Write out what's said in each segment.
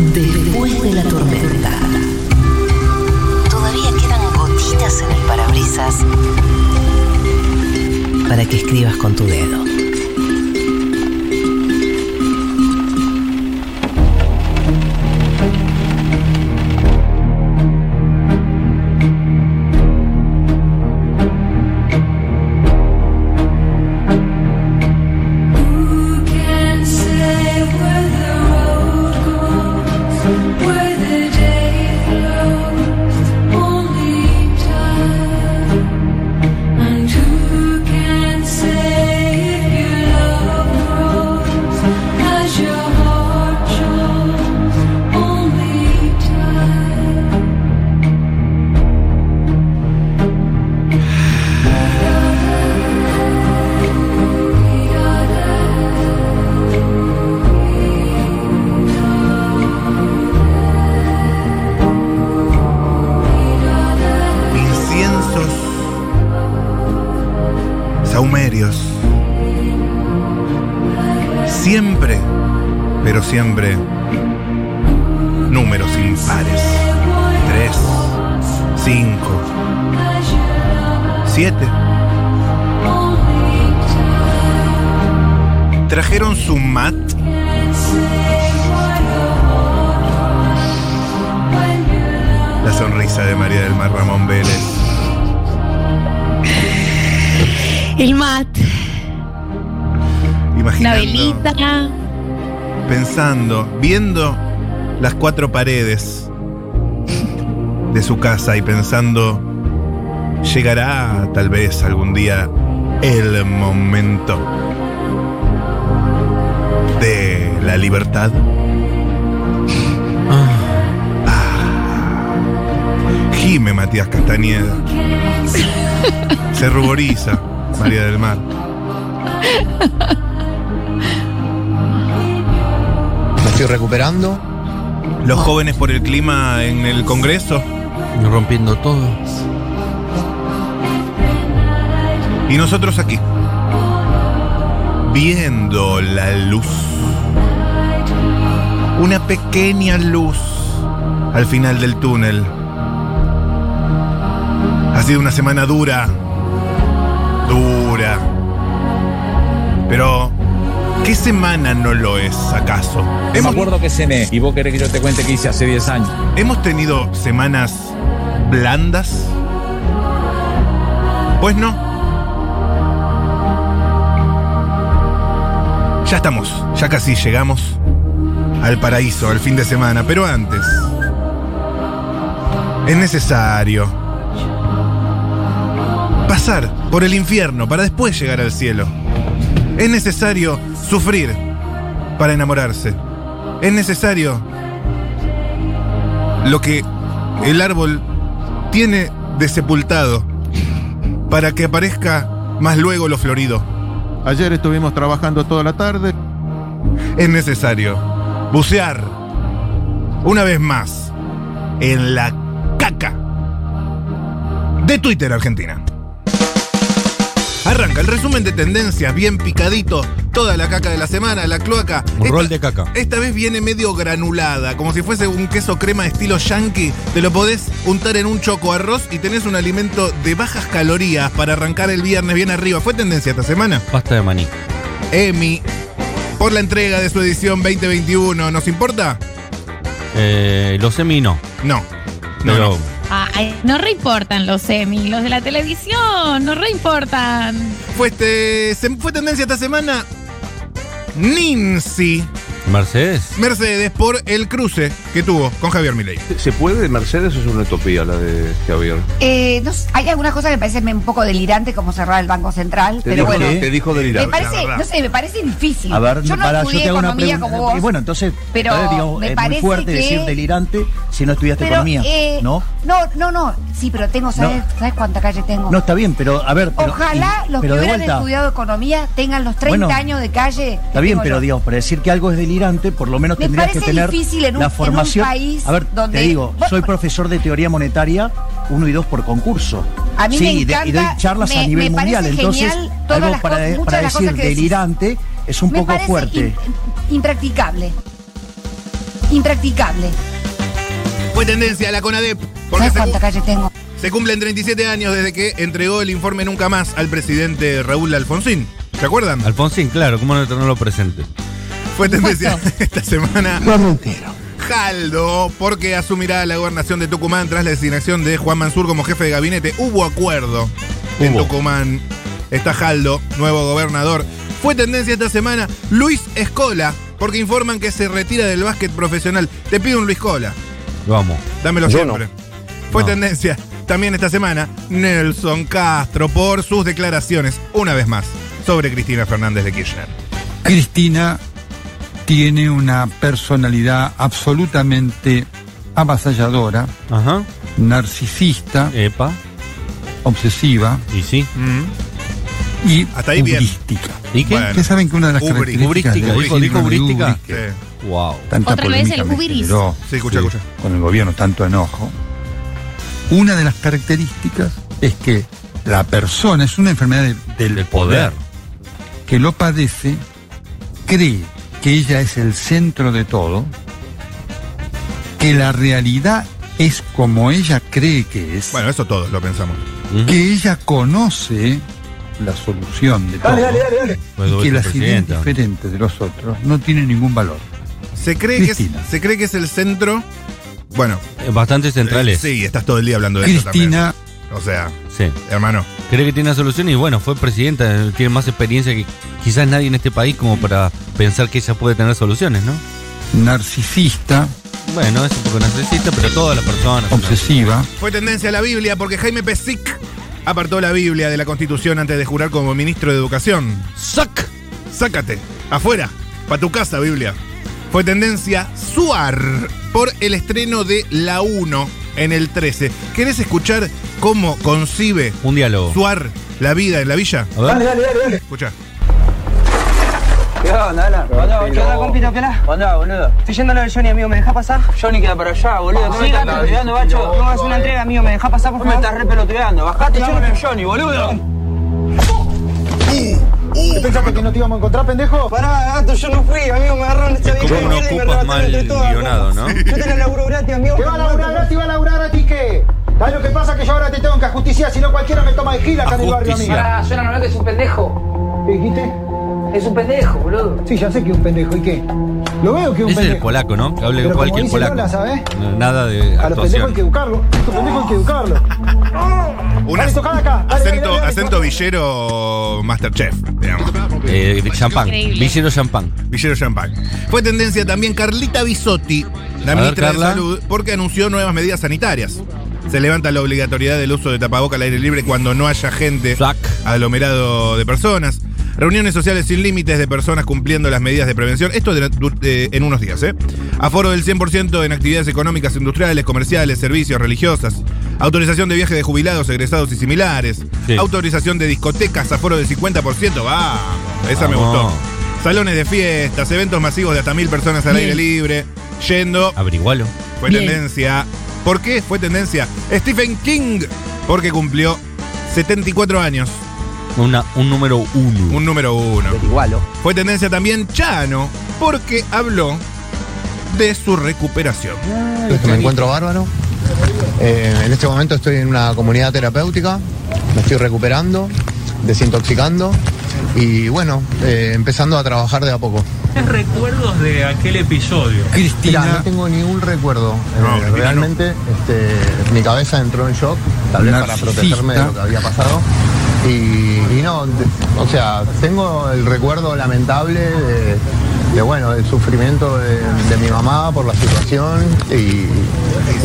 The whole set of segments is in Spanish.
Después de la tormenta. Todavía quedan gotitas en el parabrisas para que escribas con tu dedo. Siempre, pero siempre, números impares. Tres, cinco, siete. Trajeron su mat. La sonrisa de María del Mar Ramón Vélez. El mat, la Imaginando, velita. pensando, viendo las cuatro paredes de su casa y pensando, llegará tal vez algún día el momento de la libertad. Ah. Gime Matías Castañeda. Se ruboriza María del Mar. estoy recuperando. Los jóvenes por el clima en el Congreso Rompiendo todo. y nosotros aquí. Viendo la luz. Una pequeña luz al final del túnel. Ha sido una semana dura. Dura. Pero, ¿qué semana no lo es acaso? Me acuerdo que cené y vos querés que yo te cuente qué hice hace 10 años. hemos tenido semanas blandas. Pues no. Ya estamos, ya casi llegamos al paraíso, al fin de semana, pero antes es necesario pasar por el infierno para después llegar al cielo. Es necesario sufrir para enamorarse. Es necesario lo que el árbol tiene de sepultado para que aparezca más luego lo florido. Ayer estuvimos trabajando toda la tarde. Es necesario bucear una vez más en la caca de Twitter Argentina. Arranca el resumen de tendencias, bien picadito, toda la caca de la semana, la cloaca. Un Esta- rol de caca. Esta vez viene medio granulada, como si fuese un queso crema estilo yankee. Te lo podés untar en un choco arroz y tenés un alimento de bajas calorías para arrancar el viernes bien arriba. ¿Fue tendencia esta semana? Pasta de maní. Emi, por la entrega de su edición 2021. ¿Nos importa? Eh, los semi no. No. No, Pero no. Ay, no reimportan los semi, los de la televisión, no reimportan. Fue, este, se- fue tendencia esta semana Nincy Mercedes. Mercedes por el cruce que tuvo con Javier Milei. ¿Se puede? ¿Mercedes o es una utopía la de Javier? Eh, no hay algunas cosas que me parecen un poco delirante, como cerrar el Banco Central, Te pero dijo, bueno. te dijo Me delirante. parece, la verdad. no sé, me parece difícil. A ver, yo no para, yo estudié te hago una economía pregunta. como vos. Y bueno, entonces, Pero digo, me es muy parece fuerte que- decir delirante si no estudiaste pero, economía, eh, ¿no? No, no, no. Sí, pero tengo, ¿sabes, ¿sabes cuánta calle tengo? No, está bien, pero a ver. pero- Ojalá y- los pero que de hubieran vuelta, estudiado economía tengan los 30 Bueno, años de calle. Está bien, pero yo. digamos, para decir que algo es delirante, por lo menos Me tendrías que parece tener difícil en un- la un país a ver, donde- te digo, soy profesor de teoría monetaria, uno y dos por concurso. A mí sí, me y de- y doy encanta, charlas a me- nivel me mundial, entonces algo para, cosas- muchas para de las decir delirante es un Me poco fuerte. in- impracticable. impracticable. Fue tendencia la CONADEP. Porque ¿Sabes se, cuánta cu- calle tengo? se cumplen 37 años desde que entregó el informe Nunca Más al presidente Raúl Alfonsín. ¿Se acuerdan? Alfonsín, claro, ¿cómo no tenerlo presente? Fue tendencia esta semana. Jaldo, porque asumirá la gobernación de Tucumán tras la designación de Juan Mansur como jefe de gabinete. Hubo acuerdo en. Tucumán. Está Jaldo, nuevo gobernador. Fue tendencia esta semana Luis Escola, porque informan que se retira del básquet profesional. Te pido un Luis Cola, Vamos. dámelo Yo siempre. Fue No. tendencia también esta semana Nelson Castro por sus declaraciones, una vez más, sobre Cristina Fernández de Kirchner. Cristina tiene una personalidad absolutamente avasalladora, Ajá. narcisista, Epa. obsesiva Y sí. y Hasta ahí bien. hubrística. ¿Y qué? Bueno. Ustedes saben que una de las Ubri- características ubrística, del dijo- dijo de ubrística. Ubri, que Sí. Wow. tanta Otra vez polémica el me generó, Sí, escucha, escucha. con el gobierno tanto enojo. Una de las características es que la persona es una enfermedad de- del poder. que lo padece, cree que ella es el centro de todo, que la realidad es como ella cree que es, Bueno, eso todos lo pensamos. Que ella conoce la solución de todo, Fue y doble que las ideas diferentes de los otros no tienen ningún valor. Se cree, que es, Cristina. se cree que es el centro. Bueno, Eh, Bastante centrales. sí, estás todo el día hablando de eso Cristina también. O sea, Sí. hermano. Cree que tiene una solución y bueno, fue presidenta, tiene más experiencia que quizás nadie en este país como para pensar que ella puede tener soluciones, ¿no? narcisista, Bueno, es un poco narcisista, pero todas las personas. obsesiva, Fue tendencia a la Biblia porque Jaime Pesic apartó la Biblia de la Constitución antes de jurar como ministro de Educación. ¡Sac! Sácate, afuera, pa' tu casa, Biblia. Fue tendencia Suar por el estreno de La 1 en el 13. ¿Querés escuchar cómo concibe Un diálogo. Suar la vida en la villa? A ver. Escucha. ¿Qué onda, Alan? ¿Qué onda, compito? ¿Qué onda? ¿Qué boludo? Estoy yendo a lo de Johnny, amigo, ¿me deja pasar? Johnny queda para allá, boludo. ¿Qué me estás pelotudeando, macho? Vamos a hacer una entrega, amigo, ¿me deja pasar, por favor? me estás re pelotudeando. Bajate, yo no soy Johnny, boludo. ¿Qué pensaste que no te íbamos a encontrar, pendejo? Pará, gato, yo no fui, amigo, me agarraron esta Es como no ocupas mal guionado, ¿no? Yo tenía laburo gratis, amigo. ¿Qué va a laburar gratis? ¿Va a laburar gratis qué? ¿Sabes lo que pasa? Que yo ahora te tengo que ajusticiar, si no cualquiera me toma de gila acá en el barrio a mí. Ajusticiar. suena normal que es un pendejo. ¿Qué dijiste? Es un pendejo, boludo. Sí, ya sé que es un pendejo. ¿Y qué? Lo veo que es un Ese es el pendejo. polaco, ¿no? Que hable Pero como el dice polaco. Lola, ¿sabes? No, Nada de A los pendejos hay que educarlo. A estos pendejos hay que educarlo. Un Dale, ac- tocala acá. Dale, acento, dale, dale, acento dale. villero Masterchef, digamos. Eh, de champán. Increíble. Villero champán. Villero Champagne. Fue tendencia también Carlita Bisotti, la A ver, ministra Carla. de Salud, porque anunció nuevas medidas sanitarias. Se levanta la obligatoriedad del uso de tapaboca al aire libre cuando no haya gente Sac. aglomerado de personas. Reuniones sociales sin límites de personas cumpliendo las medidas de prevención. Esto de- de- en unos días, ¿eh? Aforo del 100% en actividades económicas, industriales, comerciales, servicios, religiosas. Autorización de viaje de jubilados, egresados y similares. Sí. Autorización de discotecas, aforo del 50%. Vamos, esa me gustó. Salones de fiestas, eventos masivos de hasta mil personas al Bien. aire libre. Yendo, Averigualo. fue Bien. tendencia. ¿Por qué fue tendencia? Stephen King, porque cumplió 74 años. Una, un número uno. Un número uno. Igualo. Fue tendencia también Chano, porque habló de su recuperación. Me encuentro bárbaro. Eh, en este momento estoy en una comunidad terapéutica, me estoy recuperando, desintoxicando y bueno, eh, empezando a trabajar de a poco. recuerdos de aquel episodio? Mira, Cristina, no tengo ni un recuerdo. Eh, No, realmente este, mi cabeza entró en shock, tal vez para protegerme de lo que había pasado. Y, no, o sea, tengo el recuerdo lamentable de, bueno, del sufrimiento de, mi mamá por la situación y,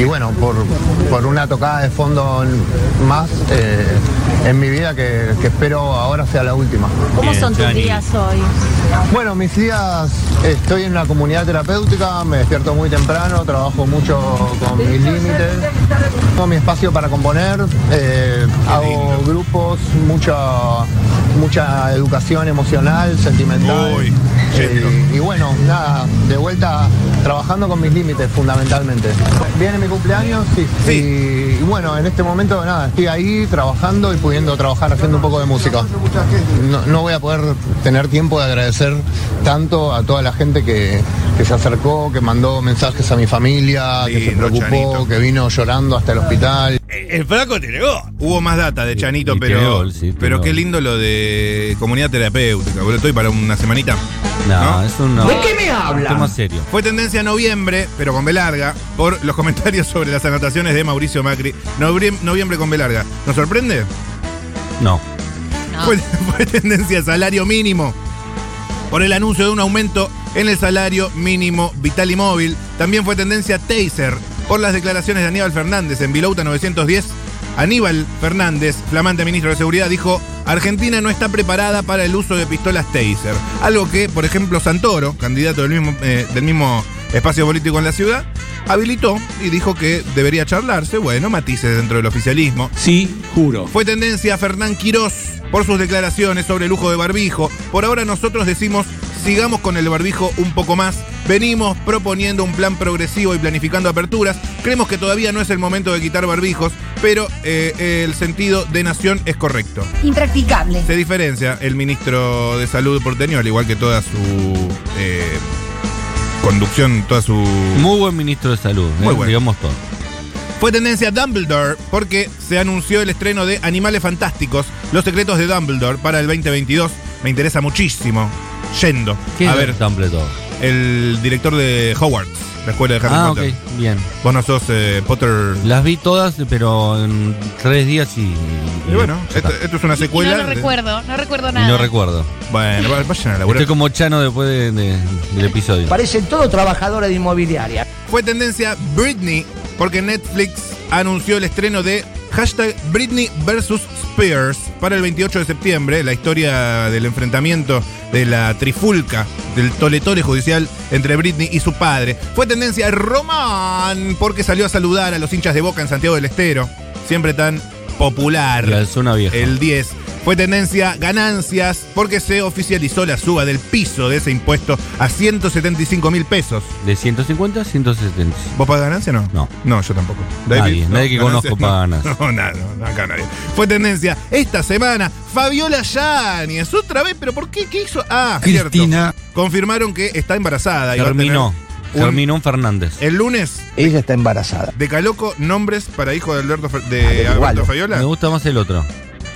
y bueno, por, por una tocada de fondo más eh, en mi vida que, que espero ahora sea la última. ¿Cómo Bien, son tus días hoy? Bueno, mis días, estoy en una comunidad terapéutica, me despierto muy temprano, trabajo mucho con mis límites, tengo mi espacio para componer, eh, hago grupos, mucha, mucha educación emocional, sentimental. Uy, Eh, y bueno, nada, de vuelta trabajando con mis límites fundamentalmente. Viene mi cumpleaños, sí. Y, y bueno, en este momento nada, estoy ahí trabajando y pudiendo trabajar haciendo un poco de música. No, no voy a poder tener tiempo de agradecer tanto a toda la gente que, que se acercó, que mandó mensajes a mi familia, que se preocupó, que vino llorando hasta el hospital. El flaco te negó. Hubo más data de Chanito, y pero. tiene gol, sí, tiene pero qué gol. lindo lo de comunidad terapéutica. boludo. Estoy para una semanita. No, ¿No? es un no, ¿De qué me habla? tema serio. Fue tendencia en noviembre, pero con B larga, por los comentarios sobre las anotaciones de Mauricio Macri. Noviem- Noviembre con B larga. ¿Nos sorprende? No. No. Fue, fue tendencia salario mínimo. Por el anuncio de un aumento en el salario mínimo vital y móvil. También fue tendencia Taser. Por las declaraciones de Aníbal Fernández en Vilouta 910. Aníbal Fernández, flamante ministro de Seguridad, dijo: Argentina no está preparada para el uso de pistolas Taser. Algo que, por ejemplo, Santoro, candidato del mismo, eh, del mismo espacio político en la ciudad, habilitó y dijo que debería charlarse. Bueno, matices dentro del oficialismo. Sí, juro. Fue tendencia Fernán Quirós por sus declaraciones sobre el lujo de barbijo. Por ahora nosotros decimos, sigamos con el barbijo un poco más. Venimos proponiendo un plan progresivo y planificando aperturas. Creemos que todavía no es el momento de quitar barbijos, pero eh, el sentido de nación es correcto. Impracticable. Se diferencia el ministro de Salud porteño, al igual que toda su eh, conducción, toda su... Muy buen ministro de salud, Muy eh, bueno. digamos todo. Fue tendencia Dumbledore porque se anunció el estreno de Animales Fantásticos, Los Secretos de Dumbledore para el 2022. Me interesa muchísimo. Yendo. ¿Quién a es ver, Dumbledore? el director de Hogwarts, la escuela de Harry Ah, ok, Potter. bien. Vos no sos eh, Potter. Las vi todas, pero en tres días y. Y bueno, esto, es una Y secuela. no lo de- recuerdo, no recuerdo Y nada. no recuerdo. Bueno, va- vayan a laburar. Estoy como Chano después de- de- del episodio. Parecen todos trabajadores de inmobiliaria. Fue tendencia Britney porque Netflix anunció el estreno de hashtag Britney vs. Spears para el 28 de septiembre, la historia del enfrentamiento de la trifulca del toletole judicial entre Britney y su padre. Fue tendencia Román porque salió a saludar a los hinchas de Boca en Santiago del Estero, siempre tan popular. La zona vieja. El 10. Fue tendencia ganancias porque se oficializó la suba del piso de ese impuesto a 175 mil pesos. De 150 a 170. ¿Vos pagas ganancia o no? No. No, yo tampoco. Nadie, nadie que ganancia, conozco paga ganancia. No, nada, no, acá nadie. Fue tendencia esta semana, Fabiola Yáñez, otra vez, pero ¿por qué? ¿Qué hizo? Ah, Cristina. cierto. Confirmaron que está embarazada. y Terminó. tener un- Terminó Fernández. El lunes, Ella está embarazada. de Caloco, nombres para hijo de Alberto, Fe- Ah, de de Alberto. Fabiola. Me gusta más el otro.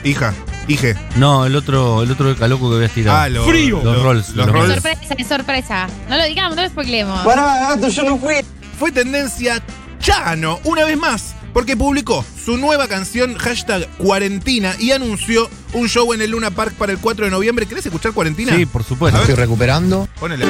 Hija, hije. No, el otro, el otro de Caloco que voy a tirar. Ah, Frío. Los Rolls, Los los Rolls. Sorpresa, es sorpresa. No lo digamos, no lo spoilemos. Pará, gato, yo no fui. Fue tendencia Chano, una vez más, porque publicó su nueva canción hashtag Cuarentina y anunció un show en el Luna Park para el 4 de noviembre. ¿Querés escuchar Cuarentina? Sí, por supuesto. A ver. Estoy recuperando. Ponele.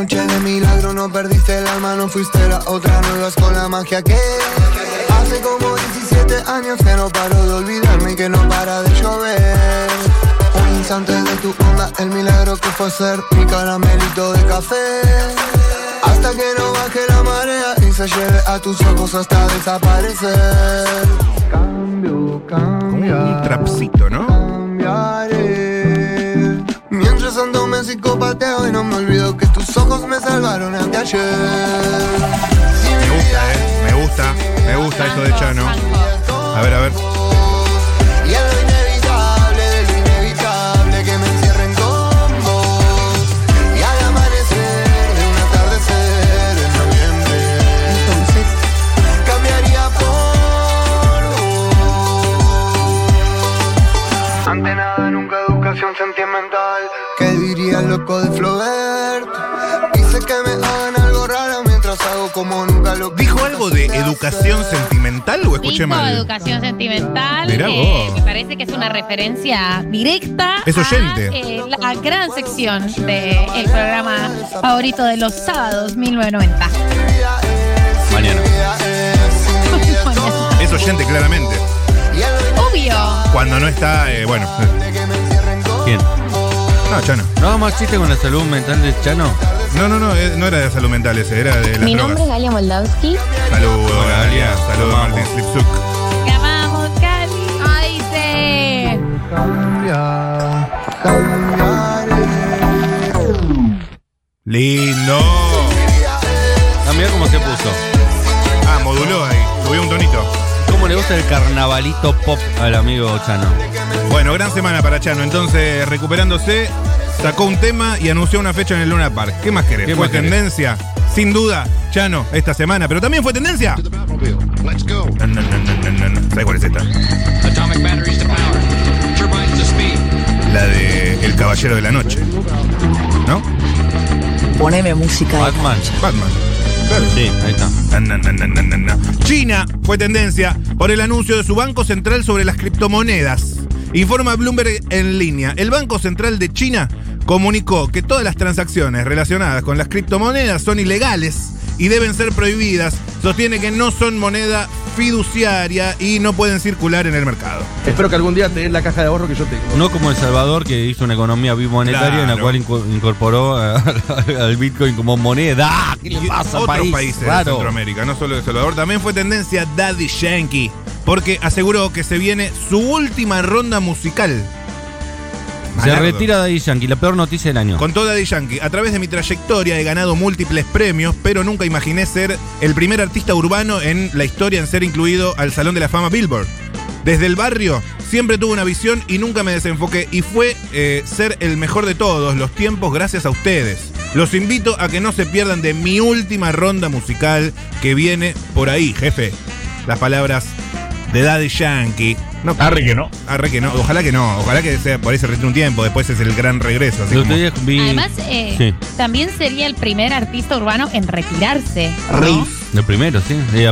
Antenoche de milagro no perdiste el alma, no fuiste la otra, no ibas con la magia que hace como 17 años que no paro de olvidarme y que no para de llover. Un instante de tu onda, el milagro que fue ser mi caramelito de café. Hasta que no baje la marea y se lleve a tus ojos hasta desaparecer. Cambio, Como un trapcito, ¿no? Me tus ojos me salvaron. Me gusta, ¿eh? Me gusta. Me gusta esto de Chano. A ver, a ver. ¿Qué diría el loco de Flaubert? Dice que me hagan algo raro mientras hago como nunca lo ¿Dijo algo de educación sentimental o escuché Dijo mal? educación sentimental. Mirá eh, vos. me parece que es una referencia directa Es oyente. a eh, la gran sección del programa favorito de los sábados 1990. Mañana. Es oyente, claramente. Obvio. Cuando no está, eh, bueno. No, Chano. ¿No vamos más chiste con la salud mental de Chano? No, no, no, eh, no era de salud mental ese, era de las Mi nombre es Galia Moldavsky. Saludos, Galia. Saludos, Vamos. Martín Slipsuk. ¡Que vamos, Cali! ¡Ay! Lindo. Ah, mira cómo se puso. Ah, moduló ahí. Subió un tonito. ¿Cómo le gusta el carnavalito pop al amigo Chano? Bueno, gran semana para Chano. Entonces, recuperándose, sacó un tema y anunció una fecha en el Luna Park. ¿Qué más querés? ¿Qué fue más querés? tendencia, sin duda, Chano, esta semana. Pero también fue tendencia. No, no, no, no, no, no. ¿Sabes cuál es esta? La de El Caballero de la Noche. ¿No? Poneme música de Batman. Batman. China fue tendencia por el anuncio de su Banco Central sobre las criptomonedas. Informa Bloomberg en línea. El Banco Central de China comunicó que todas las transacciones relacionadas con las criptomonedas son ilegales y deben ser prohibidas. Sostiene que no son moneda fiduciaria y no pueden circular en el mercado. Espero que algún día te den la caja de ahorro que yo tengo. No como El Salvador, que hizo una economía bimonetaria en la Claro. cual inco- incorporó al Bitcoin como moneda. ¿Qué le pasa, otros país? países de Raro. Centroamérica, no solo de El Salvador. También fue tendencia Daddy Yankee, porque aseguró que se viene su última ronda musical. Se retira Daddy Yankee, la peor noticia del año. Contó Daddy Yankee, a través de mi trayectoria he ganado múltiples premios, pero nunca imaginé ser el primer artista urbano en la historia en ser incluido al Salón de la Fama Billboard. Desde el barrio siempre tuve una visión y nunca me desenfoqué y fue eh, ser el mejor de todos los tiempos gracias a ustedes. Los invito a que no se pierdan de mi última ronda musical que viene por ahí, jefe. Las palabras de Daddy Yankee. No, Arre que no. Arre que no, ojalá que no, ojalá que sea por ahí se retire un tiempo, después es el gran regreso. así como- Además, eh, Sí. también sería el primer artista urbano en retirarse. ¿no? El primero, sí. Eh,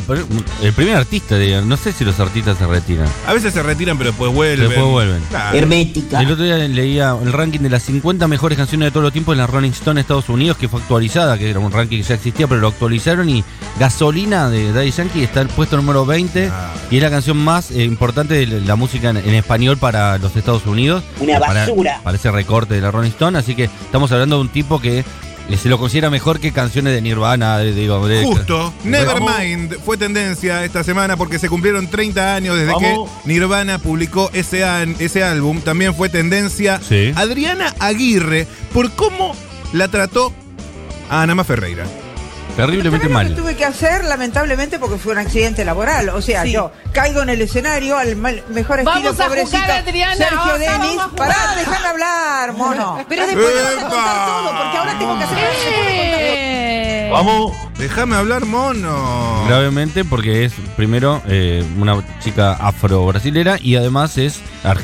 El primer artista, no sé si los artistas se retiran. A veces se retiran, pero después vuelven. Después vuelven. Claro. Hermética. El otro día leía el ranking de las 50 mejores canciones de todos los tiempos en la Rolling Stone Estados Unidos, que fue actualizada, que era un ranking que ya existía, pero lo actualizaron y Gasolina de Daddy Yankee está en el puesto número 20 Ah. y es la canción más eh, importante de la música en, en español para los Estados Unidos. Una Para- basura. Para, ese recorte de la Rolling Stone, así que estamos hablando de un tipo que eh, se lo considera mejor que canciones de Nirvana, de- Justo, Nevermind fue tendencia esta semana porque se cumplieron 30 años desde Vamos. que Nirvana publicó ese, an- ese álbum. También fue tendencia Sí. Adriana Aguirre por cómo la trató a Anama Ferreira. Terriblemente ¿Sabes lo mal. que tuve que hacer, lamentablemente, porque fue un accidente laboral? O sea, yo caigo en el escenario al mal- mejor estilo Vamos a pobrecito. jugar, Adriana, Sergio Denis. Pará, déjame hablar, mono. Pero después me vas a contar todo, porque ahora tengo que hacer. Eh, Vamos. Déjame hablar, mono. Gravemente porque es primero eh, una chica afro-brasilera y además es ar-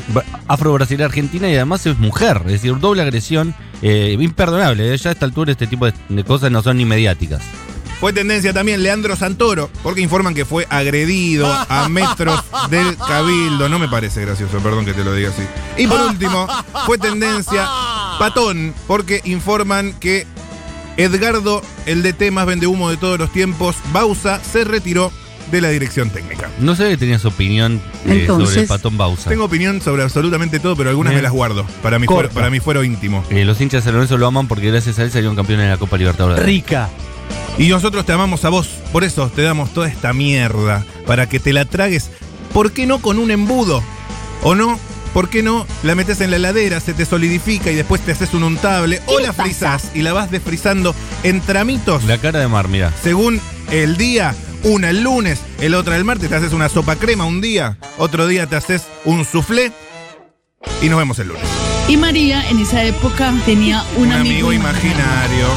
afro-brasilera argentina y además es mujer, es decir, doble agresión eh, imperdonable. Ya a esta altura este tipo de, de cosas no son ni mediáticas. Fue tendencia también Leandro Santoro, porque informan que fue agredido a metros del cabildo. No me parece gracioso, perdón que te lo diga así. Y por último, fue tendencia Patón, porque informan que Edgardo, el DT más vende humo de todos los tiempos, Bausa, se retiró de la dirección técnica. No sé que tenías opinión eh, sobre el patón Bausa. Tengo opinión sobre absolutamente todo, pero algunas Bien. me las guardo para mi, fuero, para mi fuero íntimo. Eh, los hinchas de San Lorenzo lo aman porque gracias a él salieron campeones de la Copa Libertadores. Rica. Y nosotros te amamos a vos, por eso te damos toda esta mierda, para que te la tragues. ¿Por qué no con un embudo? ¿O no? ¿Por qué no la metes en la heladera, se te solidifica y después te haces un untable? ¿O la frizás y la vas desfrizando en tramitos? La cara de mar, mira. Según el día, una el lunes, el otra el martes, te haces una sopa crema un día, otro día te haces un soufflé y nos vemos el lunes. Y María en esa época tenía un, Un amigo imaginario.